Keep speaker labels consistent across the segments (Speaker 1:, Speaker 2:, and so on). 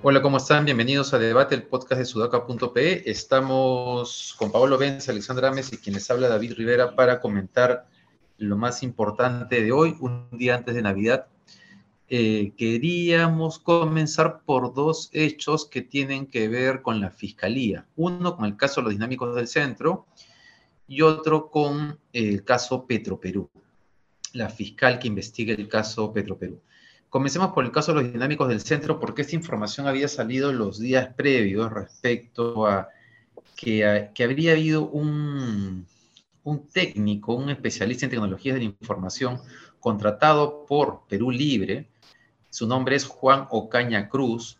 Speaker 1: Hola, ¿cómo están? Bienvenidos a Debate, el podcast de sudaca.pe. Estamos con Pablo Benz, Alexandra Ames y quienes habla David Rivera para comentar lo más importante de hoy, un día antes de Navidad. Eh, queríamos comenzar por dos hechos que tienen que ver con la fiscalía. Uno con el caso de los dinámicos del centro y otro con el caso Petroperú, la fiscal que investiga el caso Petroperú. Comencemos por el caso de los dinámicos del centro, porque esta información había salido los días previos respecto a que, habría habido un, un técnico, un especialista en tecnologías de la información contratado por Perú Libre, su nombre es Juan Ocaña Cruz,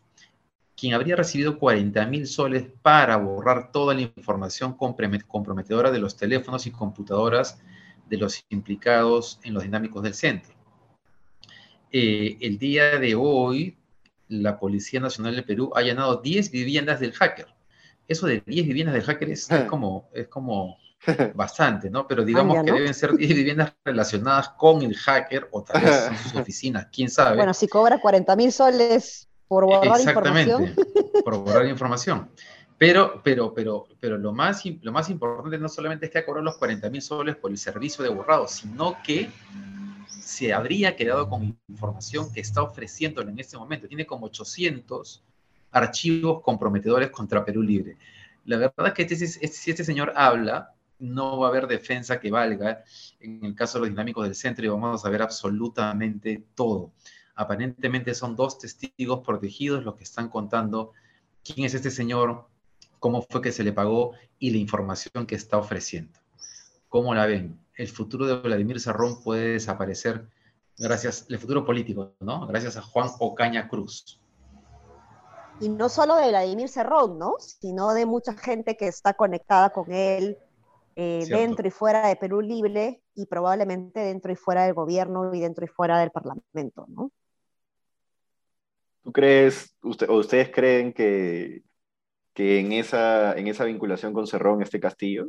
Speaker 1: quien habría recibido 40 mil soles para borrar toda la información comprometedora de los teléfonos y computadoras de los implicados en los dinámicos del centro. Eh, el día de hoy, la Policía Nacional de Perú ha allanado 10 viviendas del hacker. Eso de 10 viviendas del hacker es, como, es como bastante, ¿no? Pero digamos que deben ser 10 viviendas relacionadas con el hacker o tal vez sus oficinas, quién sabe.
Speaker 2: Bueno, si cobra 40 mil soles por borrar
Speaker 1: Exactamente, por borrar información. Pero, pero, pero, pero lo, más, lo más importante no solamente es que ha cobrado los 40 mil soles por el servicio de borrado, sino que se habría quedado con información que está ofreciendo en este momento. Tiene como 800 archivos comprometedores contra Perú Libre. La verdad es que este, este, si este señor habla, no va a haber defensa que valga en el caso de los dinámicos del centro y vamos a saber absolutamente todo. Aparentemente son dos testigos protegidos los que están contando quién es este señor, cómo fue que se le pagó y la información que está ofreciendo. ¿Cómo la ven? El futuro de Vladimir Serrón puede desaparecer gracias, el futuro político, ¿no? Gracias a Juan Ocaña Cruz.
Speaker 2: Y no solo de Vladimir Serrón, ¿no? Sino de mucha gente que está conectada con él eh, dentro y fuera de Perú Libre y probablemente dentro y fuera del gobierno y dentro y fuera del Parlamento, ¿no?
Speaker 3: ¿Tú crees, usted, o ustedes creen que, que en, esa, en esa vinculación con Cerrón este Castillo?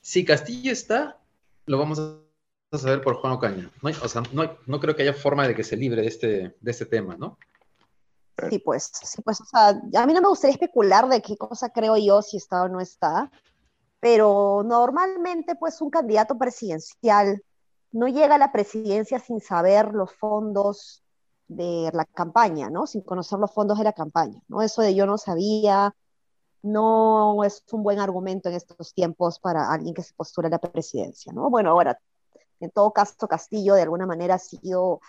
Speaker 1: Si Castillo está, lo vamos a saber por Juan Ocaña. No, o sea, no, creo que haya forma de que se libre de este, de este tema, ¿no?
Speaker 2: Sí, pues, sí, pues, o sea, a mí no me gustaría especular de qué cosa creo yo si está o no está, pero normalmente, pues, un candidato presidencial no llega a la presidencia sin saber los fondos de la campaña, ¿no? Sin conocer los fondos de la campaña, ¿no? Eso de yo no sabía, no es un buen argumento en estos tiempos para alguien que se postula a la presidencia, ¿no? Bueno, ahora, en todo caso, Castillo de alguna manera ha sido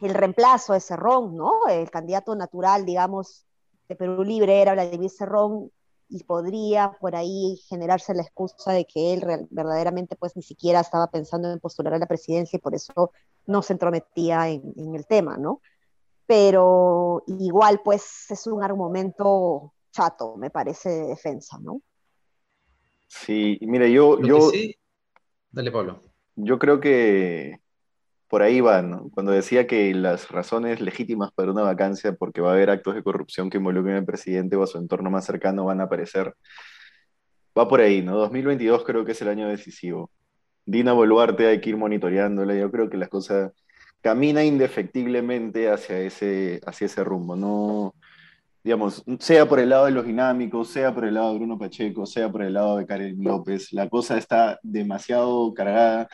Speaker 2: el reemplazo de Cerrón, ¿no? El candidato natural, digamos, de Perú Libre era Vladimir Cerrón y podría por ahí generarse la excusa de que él verdaderamente pues ni siquiera estaba pensando en postular a la presidencia y por eso no se entrometía en, en el tema, ¿no? Pero igual pues es un argumento chato, me parece, de defensa, ¿no?
Speaker 3: Sí, mire, yo... yo
Speaker 1: Dale, Pablo.
Speaker 3: Yo creo que por ahí va, ¿no? Cuando decía que las razones legítimas para una vacancia, porque va a haber actos de corrupción que involucren al presidente o a su entorno más cercano, van a aparecer, va por ahí, ¿no? 2022 creo que es el año decisivo. Dina Boluarte hay que ir monitoreándola, yo creo que las cosas camina indefectiblemente hacia ese, hacia ese rumbo, no digamos, sea por el lado de los dinámicos, sea por el lado de Bruno Pacheco, sea por el lado de Karen López, la cosa está demasiado cargada.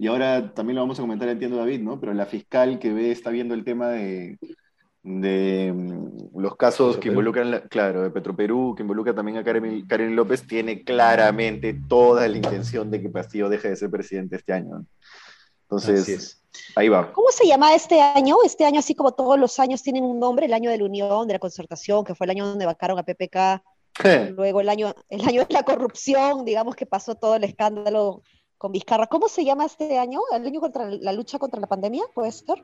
Speaker 3: Y ahora también lo vamos a comentar, entiendo David, ¿no? Pero la fiscal que ve, está viendo el tema de, de mm, los casos que involucran, claro, de Petroperú, que involucra también a Karen, Karen, López, tiene claramente toda la intención de que Castillo deje de ser presidente este año. Entonces, Ahí va.
Speaker 2: ¿Cómo se llama este año? Este año, así como todos los años, tienen un nombre, el año de la unión, de la concertación, que fue el año donde vacaron a PPK. Luego el año, el año de la corrupción, digamos que pasó todo el escándalo con Vizcarra. ¿Cómo se llama este año? ¿El año contra la lucha contra la pandemia? ¿Puede ser?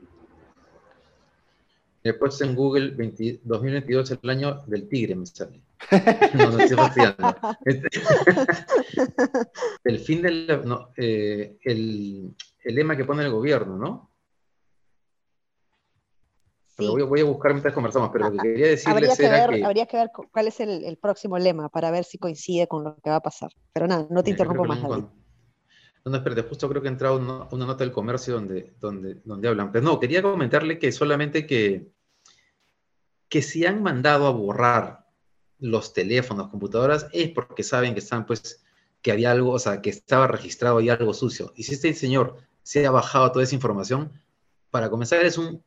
Speaker 1: Después en Google 2022 es el año del tigre, me sale. No, no estoy este, el fin del... No, eh, el, el lema que pone el gobierno, ¿no? Voy, a buscar mientras conversamos, pero lo que quería decirles
Speaker 2: habría que
Speaker 1: era
Speaker 2: ver, Habría que ver cuál es el, próximo lema para ver si coincide con lo que va a pasar. Pero nada, no te interrumpo más,
Speaker 1: No, no, espérate, justo creo que ha entrado una, nota del comercio donde, donde, donde hablan. Pero no, quería comentarle que solamente que, que si han mandado a borrar los teléfonos, computadoras, es porque saben que están, pues, que había algo, o sea, que estaba registrado ahí algo sucio. Y si este señor se ha bajado toda esa información, para comenzar es un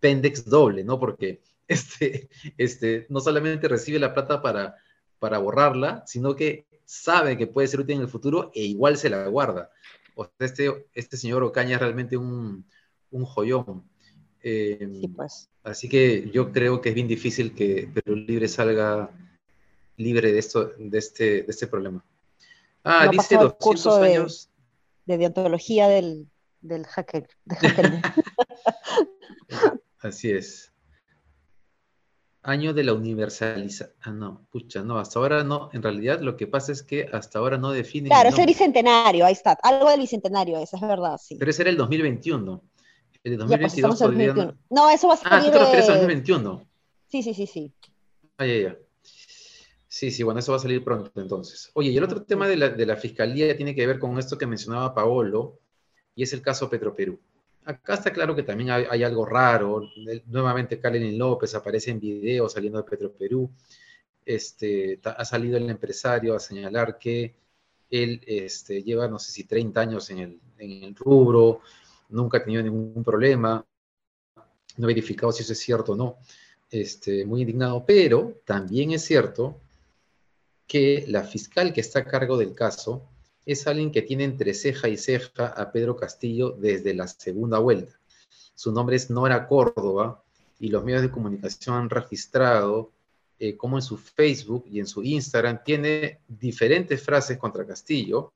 Speaker 1: pendex doble, ¿no? Porque este, este, no solamente recibe la plata para, para borrarla, sino que sabe que puede ser útil en el futuro e igual se la guarda. O sea, este, este señor Ocaña es realmente un, un joyón.
Speaker 2: Em, sí, pues.
Speaker 1: Así que yo creo que es bien difícil que Perú Libre salga libre de, esto, de, este, de este problema.
Speaker 2: Ah, dice 200 años. De, de deontología del, del hacker.
Speaker 1: Así es. Año de la universalización. Ah, no, pucha, no, hasta ahora no. En realidad lo que pasa es que hasta ahora no define.
Speaker 2: Claro, es el bicentenario, ahí está. Algo del bicentenario, eso es verdad, sí.
Speaker 1: Pero ese era el 2021. El de 2022 pues,
Speaker 2: No, eso va a ser.
Speaker 1: Ah, tú te refieres al 2021.
Speaker 2: Sí, sí, sí, sí.
Speaker 1: Ah, ya, ya. Sí, sí, bueno, eso va a salir pronto entonces. Oye, y el otro tema de la, de la fiscalía tiene que ver con esto que mencionaba Paolo, y es el caso Petroperú. Acá está claro que también hay, algo raro. Nuevamente Kalen López aparece en video saliendo de Petroperú. Este, ha salido el empresario a señalar que él este, lleva, no sé si 30 años en el, rubro, nunca ha tenido ningún problema, no ha verificado si eso es cierto o no, este, muy indignado, pero también es cierto que la fiscal que está a cargo del caso es alguien que tiene entre ceja y ceja a Pedro Castillo desde la segunda vuelta. Su nombre es Nora Córdoba y los medios de comunicación han registrado eh, como en su Facebook y en su Instagram tiene diferentes frases contra Castillo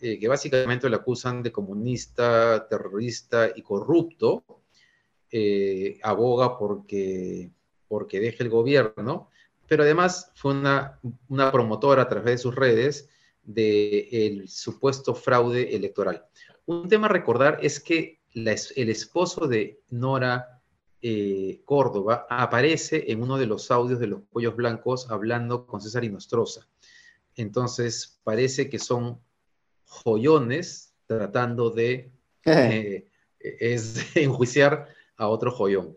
Speaker 1: eh, que básicamente lo acusan de comunista, terrorista y corrupto. Eh, aboga porque, porque deje el gobierno, pero además fue una, una promotora a través de sus redes del supuesto fraude electoral. Un tema a recordar es que el esposo de Nora eh, Córdoba aparece en uno de los audios de los Pollos Blancos hablando con César Inostroza. Entonces, parece que son joyones tratando de eh, enjuiciar a otro joyón.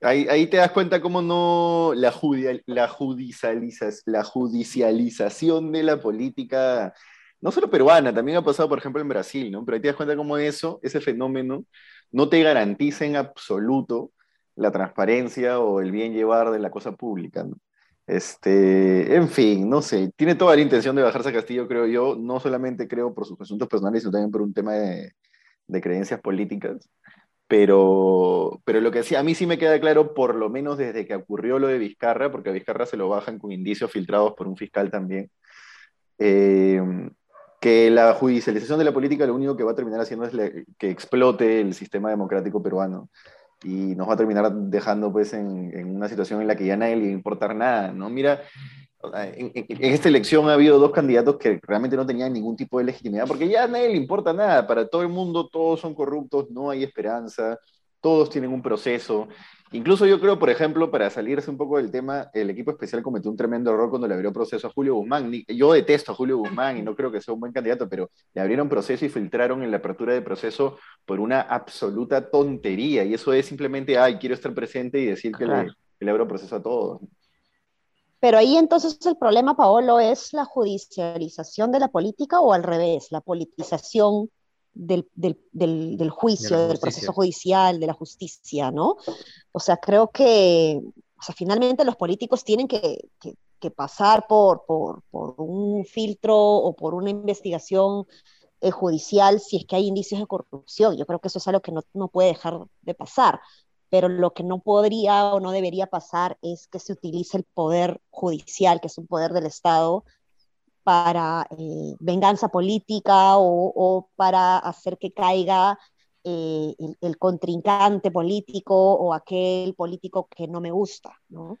Speaker 3: Ahí, te das cuenta cómo no la, la, judicialización de la política, no solo peruana, también ha pasado, por ejemplo, en Brasil, ¿no? Pero ahí te das cuenta cómo eso, ese fenómeno, no te garantiza en absoluto la transparencia o el bien llevar de la cosa pública, ¿no? Este, en fin, no sé, tiene toda la intención de bajarse a Castillo, creo yo, no solamente creo por sus asuntos personales, sino también por un tema de, de creencias políticas. Pero, pero lo que sí, a mí sí me queda claro, por lo menos desde que ocurrió lo de Vizcarra, porque a Vizcarra se lo bajan con indicios filtrados por un fiscal también, eh, que la judicialización de la política lo único que va a terminar haciendo es que explote el sistema democrático peruano y nos va a terminar dejando pues en, en, una situación en la que ya nadie le importa nada, ¿no? Mira, en, esta elección ha habido dos candidatos que realmente no tenían ningún tipo de legitimidad, porque ya a nadie le importa nada, para todo el mundo todos son corruptos, no hay esperanza, todos tienen un proceso. Incluso yo creo, por ejemplo, para salirse un poco del tema, el equipo especial cometió un tremendo error cuando le abrió proceso a Julio Guzmán. Yo detesto a Julio Guzmán y no creo que sea un buen candidato, pero le abrieron proceso y filtraron en la apertura de proceso por una absoluta tontería. Y eso es simplemente, ay, quiero estar presente y decir que le, que le abro proceso a todos.
Speaker 2: Pero ahí entonces el problema, Paolo, es la judicialización de la política o al revés, la politización del, juicio, del proceso judicial, de la justicia, ¿no? O sea, creo que o sea, finalmente los políticos tienen que, pasar por, por, un filtro o por una investigación eh, judicial si es que hay indicios de corrupción. Yo creo que eso es algo que no, no puede dejar de pasar pero lo que no podría o no debería pasar es que se utilice el poder judicial, que es un poder del Estado, para eh, venganza política o, para hacer que caiga eh, el, contrincante político o aquel político que no me gusta, ¿no?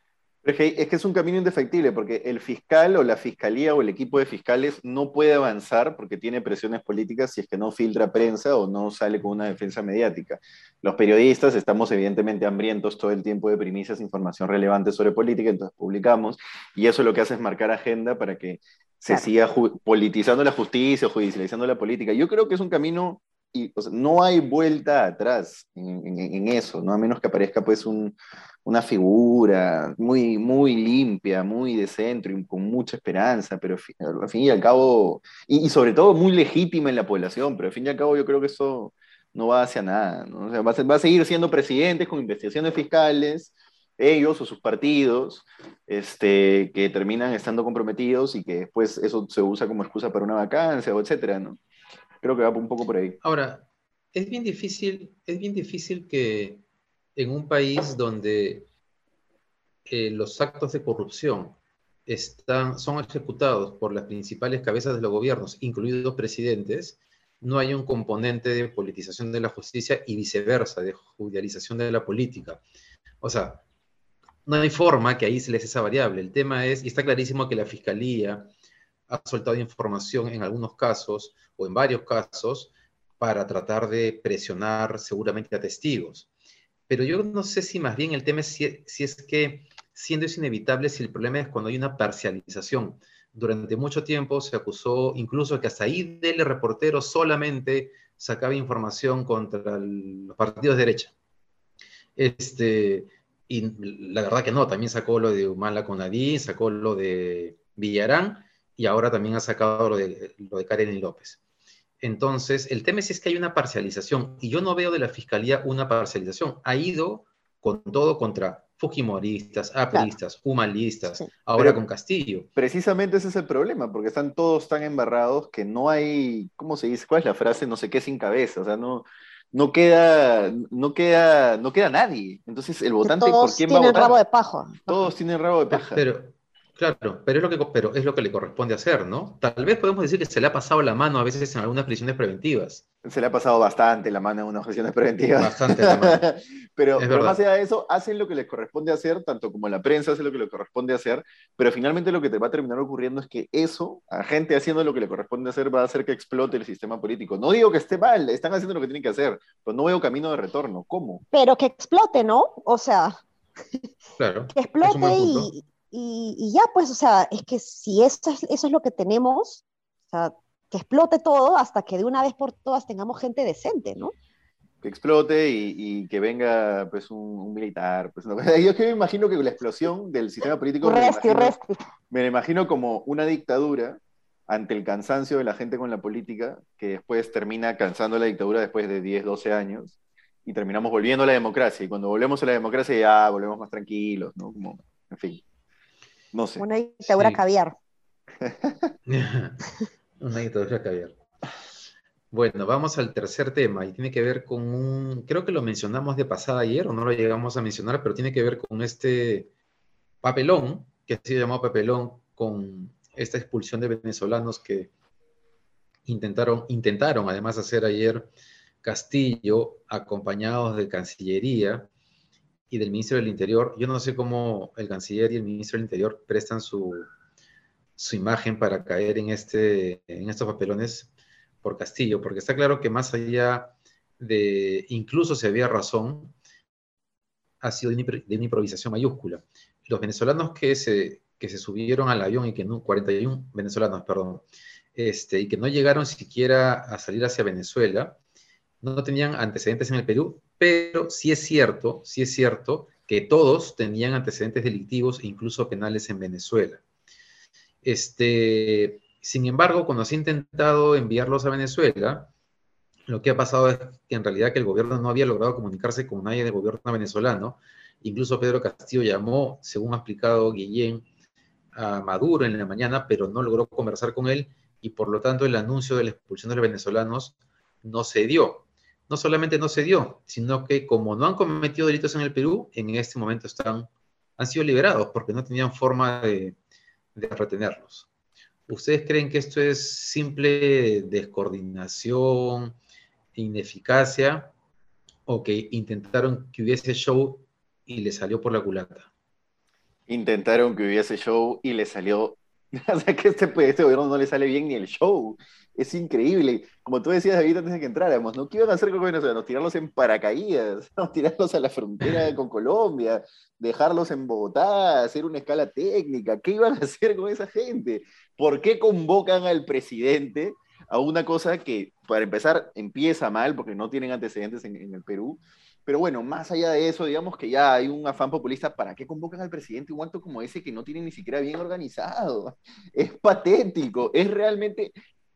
Speaker 3: es que, es un camino indefectible, porque el fiscal o la fiscalía o el equipo de fiscales no puede avanzar porque tiene presiones políticas si es que no filtra prensa o no sale con una defensa mediática. Los periodistas estamos evidentemente hambrientos todo el tiempo de primicias, información relevante sobre política, entonces publicamos, y eso lo que hace es marcar agenda para que se siga politizando la justicia o judicializando la política. Yo creo que es un camino y no hay vuelta atrás en, eso, ¿no? A menos que aparezca pues una figura muy, muy limpia, muy de centro y con mucha esperanza, pero al fin y al cabo, y, sobre todo muy legítima en la población, pero al fin y al cabo yo creo que eso no va hacia nada, ¿no? va, a, va a seguir siendo presidentes con investigaciones fiscales, ellos o sus partidos, este, que terminan estando comprometidos y que después eso se usa como excusa para una vacancia o etcétera, ¿no? Creo que va un poco por ahí.
Speaker 1: Ahora, es bien difícil, es bien difícil que en un país donde eh, los actos de corrupción están, son ejecutados por las principales cabezas de los gobiernos, incluidos presidentes, no hay un componente de politización de la justicia y viceversa, de judicialización de la política. O sea, no hay forma que ahí se les esa variable. El tema es, y está clarísimo que la fiscalía ha soltado información en algunos casos o en varios casos para tratar de presionar seguramente a testigos. Pero yo no sé si más bien el tema es si, es que, siendo eso inevitable, si el problema es cuando hay una parcialización. Durante mucho tiempo se acusó incluso que hasta ahí del reportero solamente sacaba información contra los partidos de derecha. Este, y la verdad que no, también sacó lo de Humala Conadí, sacó lo de Villarán, y ahora también ha sacado lo de, lo de Karen López. Entonces, el tema es, es que hay una parcialización y yo no veo de la fiscalía una parcialización. Ha ido con todo contra Fujimoristas, apristas, humanistas, ahora con Castillo.
Speaker 3: Precisamente ese es el problema, porque están todos tan embarrados que no hay, ¿cómo se dice? ¿Cuál es la frase? No sé qué sin cabeza, o sea, no, no queda, no queda, no queda nadie. Entonces, el votante,
Speaker 2: ¿por quién va a votar? Todos tienen rabo de paja.
Speaker 3: Todos tienen rabo de paja.
Speaker 1: Pero, Claro, pero es, lo que, pero es lo que le corresponde hacer, ¿no? Tal vez podemos decir que se le ha pasado la mano a veces en algunas prisiones preventivas.
Speaker 3: Se le ha pasado bastante la mano en unas prisiones preventivas. Bastante la mano. pero, más allá de eso, hacen lo que les corresponde hacer, tanto como la prensa hace lo que le corresponde hacer, pero finalmente lo que te va a terminar ocurriendo es que eso, a gente haciendo lo que le corresponde hacer, va a hacer que explote el sistema político. No digo que esté mal, están haciendo lo que tienen que hacer, pero no veo camino de retorno. ¿Cómo?
Speaker 2: Pero que explote, ¿no? O sea,
Speaker 1: claro,
Speaker 2: que explote y y, ya, pues, o sea, es que si eso es, eso es lo que tenemos, o sea, que explote todo hasta que de una vez por todas tengamos gente decente, ¿no?
Speaker 3: Que explote y, que venga pues un, militar. Pues, Yo que me imagino que la explosión del sistema político me, imagino, me imagino como una dictadura ante el cansancio de la gente con la política, que después termina cansando la dictadura después de 10, 12 años, y terminamos volviendo a la democracia. Y cuando volvemos a la democracia ya volvemos más tranquilos, ¿no? Como, en fin. No sé.
Speaker 2: Una dictadura caviar.
Speaker 1: Una dictadura caviar. Bueno, vamos al tercer tema y tiene que ver con un, creo que lo mencionamos de pasada ayer o no lo llegamos a mencionar, pero tiene que ver con este papelón, que ha sido llamado papelón, con esta expulsión de venezolanos que intentaron, intentaron además hacer ayer Castillo, acompañados de Cancillería, y del ministro del Interior. Yo no sé cómo el canciller y el ministro del Interior prestan su, su imagen para caer en, este, en estos papelones por Castillo, porque está claro que más allá de, incluso si había razón, ha sido de una improvisación mayúscula. Los venezolanos que se, que se subieron al avión y que no, 41 venezolanos, perdón, este, y que no llegaron siquiera a salir hacia Venezuela, no tenían antecedentes en el Perú, pero sí es cierto, sí es cierto que todos tenían antecedentes delictivos e incluso penales en Venezuela. Este, sin embargo, cuando se ha intentado enviarlos a Venezuela, lo que ha pasado es que en realidad que el gobierno no había logrado comunicarse con nadie del gobierno venezolano. Incluso Pedro Castillo llamó, según ha explicado Guillén, a Maduro en la mañana, pero no logró conversar con él y por lo tanto el anuncio de la expulsión de los venezolanos no se dio no solamente no se dio, sino que como no han cometido delitos en el Perú, en este momento están, han sido liberados porque no tenían forma de, retenerlos. ¿Ustedes creen que esto es simple descoordinación, ineficacia, o que intentaron que hubiese show y le salió por la culata?
Speaker 3: Intentaron que hubiese show y le salió. O sea, que este, este gobierno no le sale bien ni el show. Es increíble. Como tú decías, David, antes de que entráramos, ¿no? ¿Qué iban a hacer con Venezuela? Tirarlos en paracaídas, ¿no? tirarlos a la frontera con Colombia, dejarlos en Bogotá, hacer una escala técnica. ¿Qué iban a hacer con esa gente? ¿Por qué convocan al presidente a una cosa que, para empezar, empieza mal porque no tienen antecedentes en, en el Perú? Pero bueno, más allá de eso, digamos que ya hay un afán populista, ¿para qué convocan al presidente un acto como ese que no tiene ni siquiera bien organizado? Es patético, es realmente...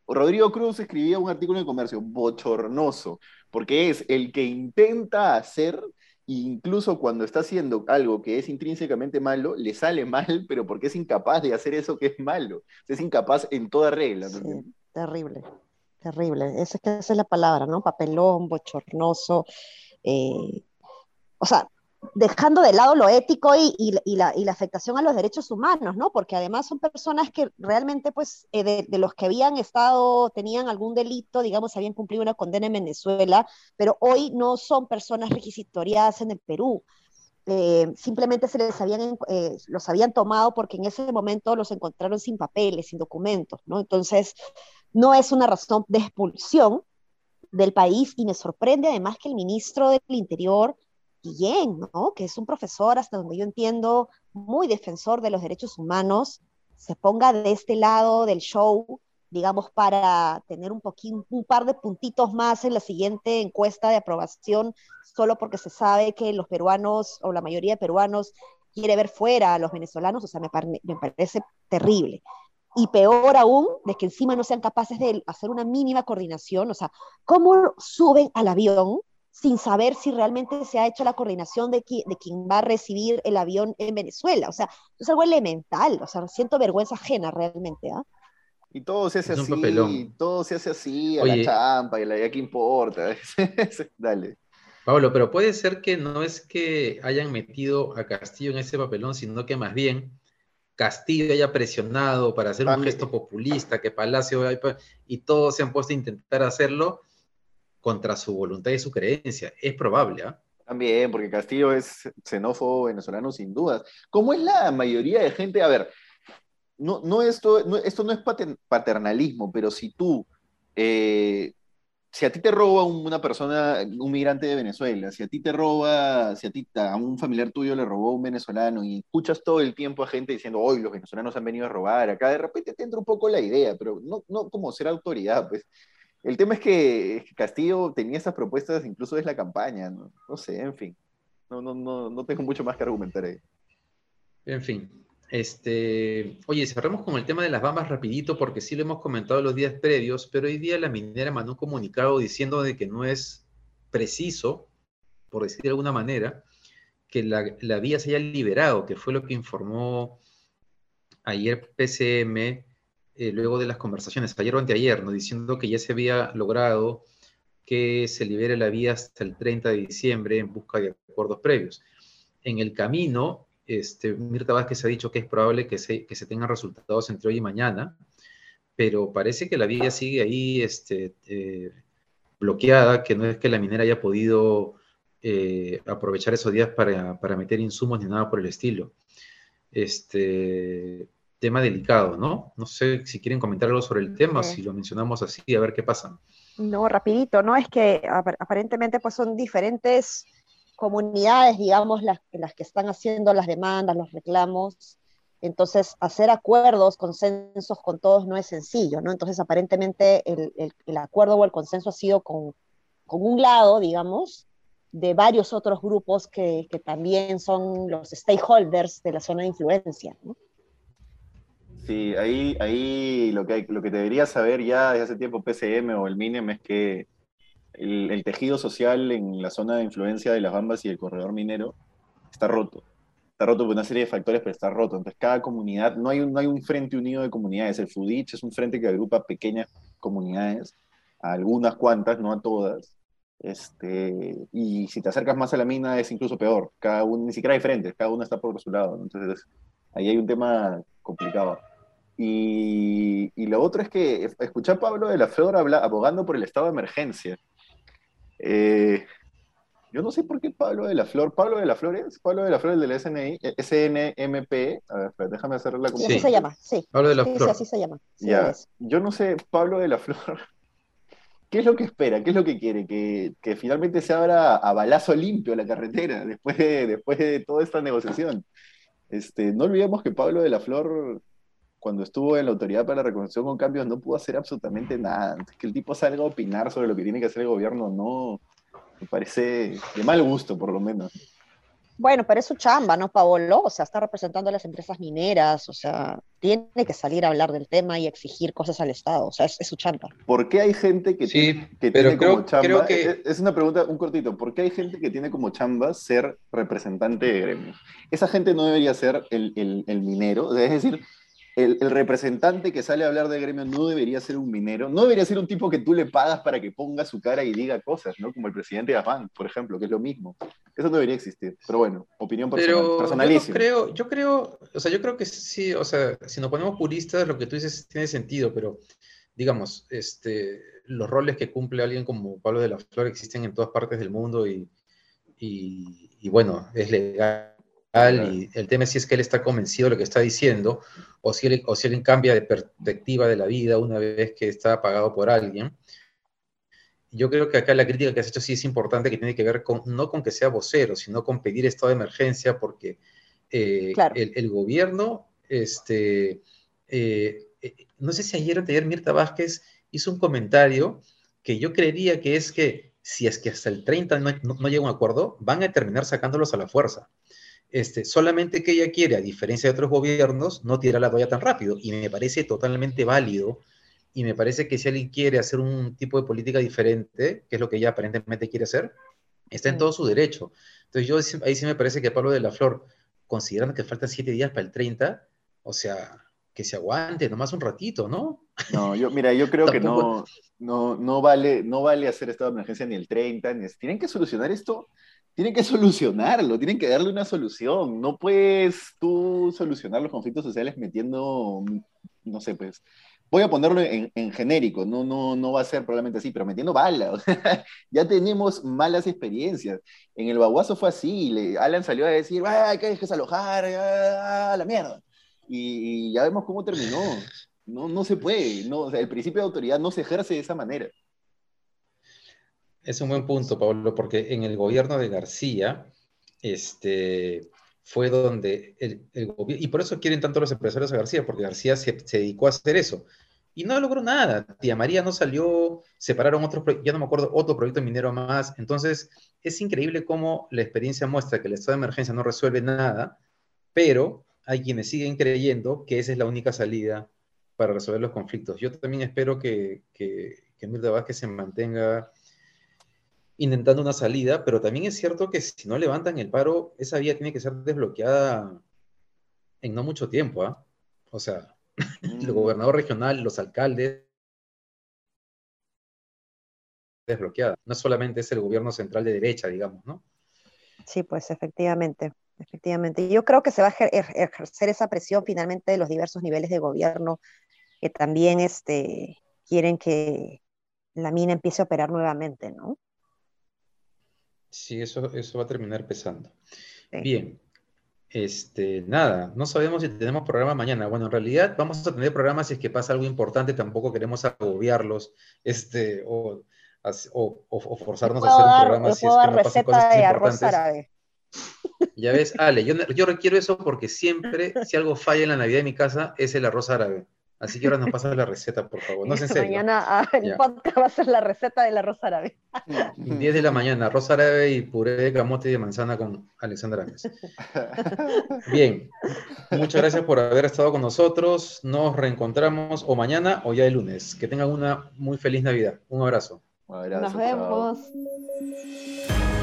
Speaker 3: Rodrigo Cruz escribía un artículo en comercio, bochornoso, porque es el que intenta hacer, incluso cuando está haciendo algo que es intrínsecamente malo, le sale mal, pero porque es incapaz de hacer eso que es malo. Es incapaz en toda regla.
Speaker 2: Terrible, terrible. Esa es la palabra, ¿no? Papelón, bochornoso. Eh, o sea, dejando de lado lo ético y, la, afectación a los derechos humanos, ¿no? Porque además son personas que realmente, pues, eh, de, los que habían estado, tenían algún delito, digamos, habían cumplido una condena en Venezuela, pero hoy no son personas requisitoriadas en el Perú. Eh, simplemente se les habían, los habían tomado porque en ese momento los encontraron sin papeles, sin documentos, ¿no? Entonces, no es una razón de expulsión, del país y me sorprende además que el ministro del Interior, Guillén, ¿no? que es un profesor, hasta donde yo entiendo, muy defensor de los derechos humanos, se ponga de este lado del show, digamos, para tener un, poquín, un par de puntitos más en la siguiente encuesta de aprobación, solo porque se sabe que los peruanos o la mayoría de peruanos quiere ver fuera a los venezolanos, o sea, me, me parece terrible y peor aún, de que encima no sean capaces de hacer una mínima coordinación, o sea, ¿cómo suben al avión sin saber si realmente se ha hecho la coordinación de, de quien va a recibir el avión en Venezuela? O sea, es algo elemental, o sea, siento vergüenza ajena realmente, ¿ah?
Speaker 3: Y todo se hace así, todo se hace así, a la champa, y la ya que importa. Dale.
Speaker 1: Pablo, pero puede ser que no es que hayan metido a Castillo en ese papelón, sino que más bien Castillo haya presionado para hacer un gesto populista, que Palacio y todos se han puesto a intentar hacerlo contra su voluntad y su creencia. Es probable, ¿ah?
Speaker 3: También, porque Castillo es xenófobo venezolano sin dudas. Como es la mayoría de gente, a ver, no, no esto, esto no es paternalismo, pero si tú eh, si a ti te roba una persona, un migrante de Venezuela, si a ti te roba, si a ti a un familiar tuyo le robó un venezolano y escuchas todo el tiempo a gente diciendo, hoy los venezolanos han venido a robar, acá de repente te entra un poco la idea, pero no, no como ser autoridad, pues. El tema es que Castillo tenía esas propuestas incluso desde la campaña, no, sé, en fin. No, no, no, no tengo mucho más que argumentar ahí.
Speaker 1: En fin, este, oye, cerramos con el tema de las bambas rapidito porque sí lo hemos comentado los días previos, pero hoy día la minera mandó un comunicado diciendo de que no es preciso, por decir de alguna manera, que la, vía se haya liberado, que fue lo que informó ayer PCM eh, luego de las conversaciones, ayer o anteayer, ¿no? diciendo que ya se había logrado que se libere la vía hasta el 30 de diciembre en busca de acuerdos previos. En el camino, este, Mirta Vázquez ha dicho que es probable que se, que se tengan resultados entre hoy y mañana, pero parece que la vía sigue ahí este, eh, bloqueada, que no es que la minera haya podido eh, aprovechar esos días para, meter insumos ni nada por el estilo. Este tema delicado, ¿no? No sé si quieren comentar algo sobre el tema, si lo mencionamos así, a ver qué pasa.
Speaker 2: No, rapidito, ¿no? Es que aparentemente pues son diferentes comunidades, digamos, las, las que están haciendo las demandas, los reclamos. Entonces, hacer acuerdos, consensos con todos no es sencillo, ¿no? Entonces, aparentemente el, el, acuerdo o el consenso ha sido con, con, un lado, digamos, de varios otros grupos que, que, también son los stakeholders de la zona de influencia, ¿no?
Speaker 3: Sí, ahí, ahí lo, que lo que debería saber ya desde hace tiempo PCM o el MINEM es que el, tejido social en la zona de influencia de las Bambas y el corredor minero está roto. Está roto por una serie de factores, pero está roto. Entonces, cada comunidad, no hay un, no hay un frente unido de comunidades. El FUDICH es un frente que agrupa pequeñas comunidades, a algunas cuantas, no a todas. Este, y si te acercas más a la mina es incluso peor. Cada uno, ni siquiera hay frentes, cada uno está por su lado. Entonces, ahí hay un tema complicado. Y, y, lo otro es que escuchar a Pablo de la Flor abogando por el estado de emergencia. Eh, Yo no sé por qué Pablo de la Flor, Pablo de la Flor es, Pablo de la Flor, el del SNI, eh, SNMP, a ver, espera, déjame hacer la
Speaker 2: Sí. Así se llama, sí.
Speaker 1: Pablo de la
Speaker 2: Sí,
Speaker 1: Flor.
Speaker 2: sí, así se llama. Sí,
Speaker 3: Ya, yo no sé, Pablo de la Flor, ¿qué es lo que espera? ¿Qué es lo que quiere? Que, que finalmente se abra a balazo limpio la carretera después de, después de toda esta negociación. Este, no olvidemos que Pablo de la Flor, cuando estuvo en la Autoridad para la Reconstrucción con Cambios, no pudo hacer absolutamente nada. Antes que el tipo salga a opinar sobre lo que tiene que hacer el gobierno, no, me parece de mal gusto, por lo menos.
Speaker 2: Bueno, pero es su chamba, ¿no, Paolo? O sea, está representando a las empresas mineras, o sea, tiene que salir a hablar del tema y exigir cosas al Estado, o sea, es, es su chamba.
Speaker 3: ¿Por qué hay gente que
Speaker 1: Sí,
Speaker 3: tiene, que
Speaker 1: pero
Speaker 3: tiene
Speaker 1: creo-
Speaker 3: como chamba?
Speaker 1: creo que-
Speaker 3: es, es una pregunta, un cortito. ¿Por qué hay gente que tiene como chamba ser representante de gremios? Esa gente no debería ser el, el- el minero, o sea, es decir, el, el representante que sale a hablar de gremio no debería ser un minero, no debería ser un tipo que tú le pagas para que ponga su cara y diga cosas, ¿no? Como el presidente de Afán, por ejemplo, que es lo mismo. Eso no debería existir. Pero bueno, opinión personal,
Speaker 1: Pero yo
Speaker 3: personalísima.
Speaker 1: creo, yo creo, o sea, yo creo que sí, o sea, si nos ponemos puristas, lo que tú dices tiene sentido, pero digamos, este, los roles que cumple alguien como Pablo de la Flor existen en todas partes del mundo y, y, y bueno, es legal. Y el tema es si es que él está convencido de lo que está diciendo, o si él, o si él cambia de perspectiva de la vida una vez que está pagado por alguien. Yo creo que acá la crítica que has hecho sí es importante, que tiene que ver con, no con que sea vocero, sino con pedir estado de emergencia, porque eh,
Speaker 2: Claro.
Speaker 1: el, el gobierno, este, eh, eh, no sé si ayer o ayer Mirta Vázquez hizo un comentario que yo creería que es que si es que hasta el 30 no, no- no llega a un acuerdo, van a terminar sacándolos a la fuerza. Este, solamente que ella quiere, a diferencia de otros gobiernos, no tirar la toalla tan rápido. Y me parece totalmente válido. Y me parece que si alguien quiere hacer un tipo de política diferente, que es lo que ella aparentemente quiere hacer, está en todo su derecho. Entonces yo ahí sí me parece que Pablo de la Flor, considerando que faltan siete días para el 30, o sea, que se aguante nomás un ratito, ¿no?
Speaker 3: No, yo, mira, yo creo que no, no, no vale, no vale hacer estado de emergencia ni el 30, ni es- tienen que solucionar esto, tienen que solucionarlo, tienen que darle una solución. No puedes tú solucionar los conflictos sociales metiendo, no sé, pues, voy a ponerlo en, en genérico, no, no, no va a ser probablemente así, pero metiendo bala. o sea, ya tenemos malas experiencias. En el Baguazo fue así, le- Alan salió a decir, ¡ay, que hay que desalojar! ¡ah, la mierda! Y, ya vemos cómo terminó. No, no se puede. No, el principio de autoridad no se ejerce de esa manera.
Speaker 1: Es un buen punto, Pablo, porque en el gobierno de García, este, fue donde el, el y por eso quieren tanto los empresarios a García, porque García se, se dedicó a hacer eso. Y no logró nada. Tía María no salió, separaron otros, ya no me acuerdo, otro proyecto minero más. Entonces, es increíble cómo la experiencia muestra que el estado de emergencia no resuelve nada, pero hay quienes siguen creyendo que esa es la única salida para resolver los conflictos. Yo también espero que, que, que Vázquez se mantenga intentando una salida, pero también es cierto que si no levantan el paro, esa vía tiene que ser desbloqueada en no mucho tiempo, ¿ah? O sea, el gobernador regional, los alcaldes, desbloqueada. No solamente es el gobierno central de derecha, digamos, ¿no?
Speaker 2: Sí, pues efectivamente, efectivamente. Yo creo que se va a ejer- er- ejercer esa presión finalmente de los diversos niveles de gobierno que también este, quieren que la mina empiece a operar nuevamente, ¿no?
Speaker 1: Sí, eso, eso va a terminar pesando.
Speaker 2: Sí.
Speaker 1: Bien, este, nada, no sabemos si tenemos programa mañana. Bueno, en realidad vamos a tener programa si es que pasa algo importante, tampoco queremos agobiarlos, este, o, o- o- forzarnos a hacer un
Speaker 2: dar,
Speaker 1: programa
Speaker 2: le
Speaker 1: si es que no pasan
Speaker 2: receta
Speaker 1: cosas
Speaker 2: de arroz
Speaker 1: importantes.
Speaker 2: árabe.
Speaker 1: Ya ves, Ale, yo, yo requiero eso porque siempre, si algo falla en la Navidad de mi casa, es el arroz árabe. Así que ahora nos pasas la receta, por favor. No es en serio.
Speaker 2: Mañana ah, el
Speaker 1: Ya.
Speaker 2: podcast va a ser la receta del arroz árabe.
Speaker 1: 10 de la mañana, arroz árabe y puré de camote y de manzana con Alexandra Ames. Bien, muchas gracias por haber estado con nosotros. Nos reencontramos o mañana o ya el lunes. Que tengan una muy feliz Navidad. Un abrazo.
Speaker 3: Un abrazo,
Speaker 2: Nos
Speaker 3: chao.
Speaker 2: vemos.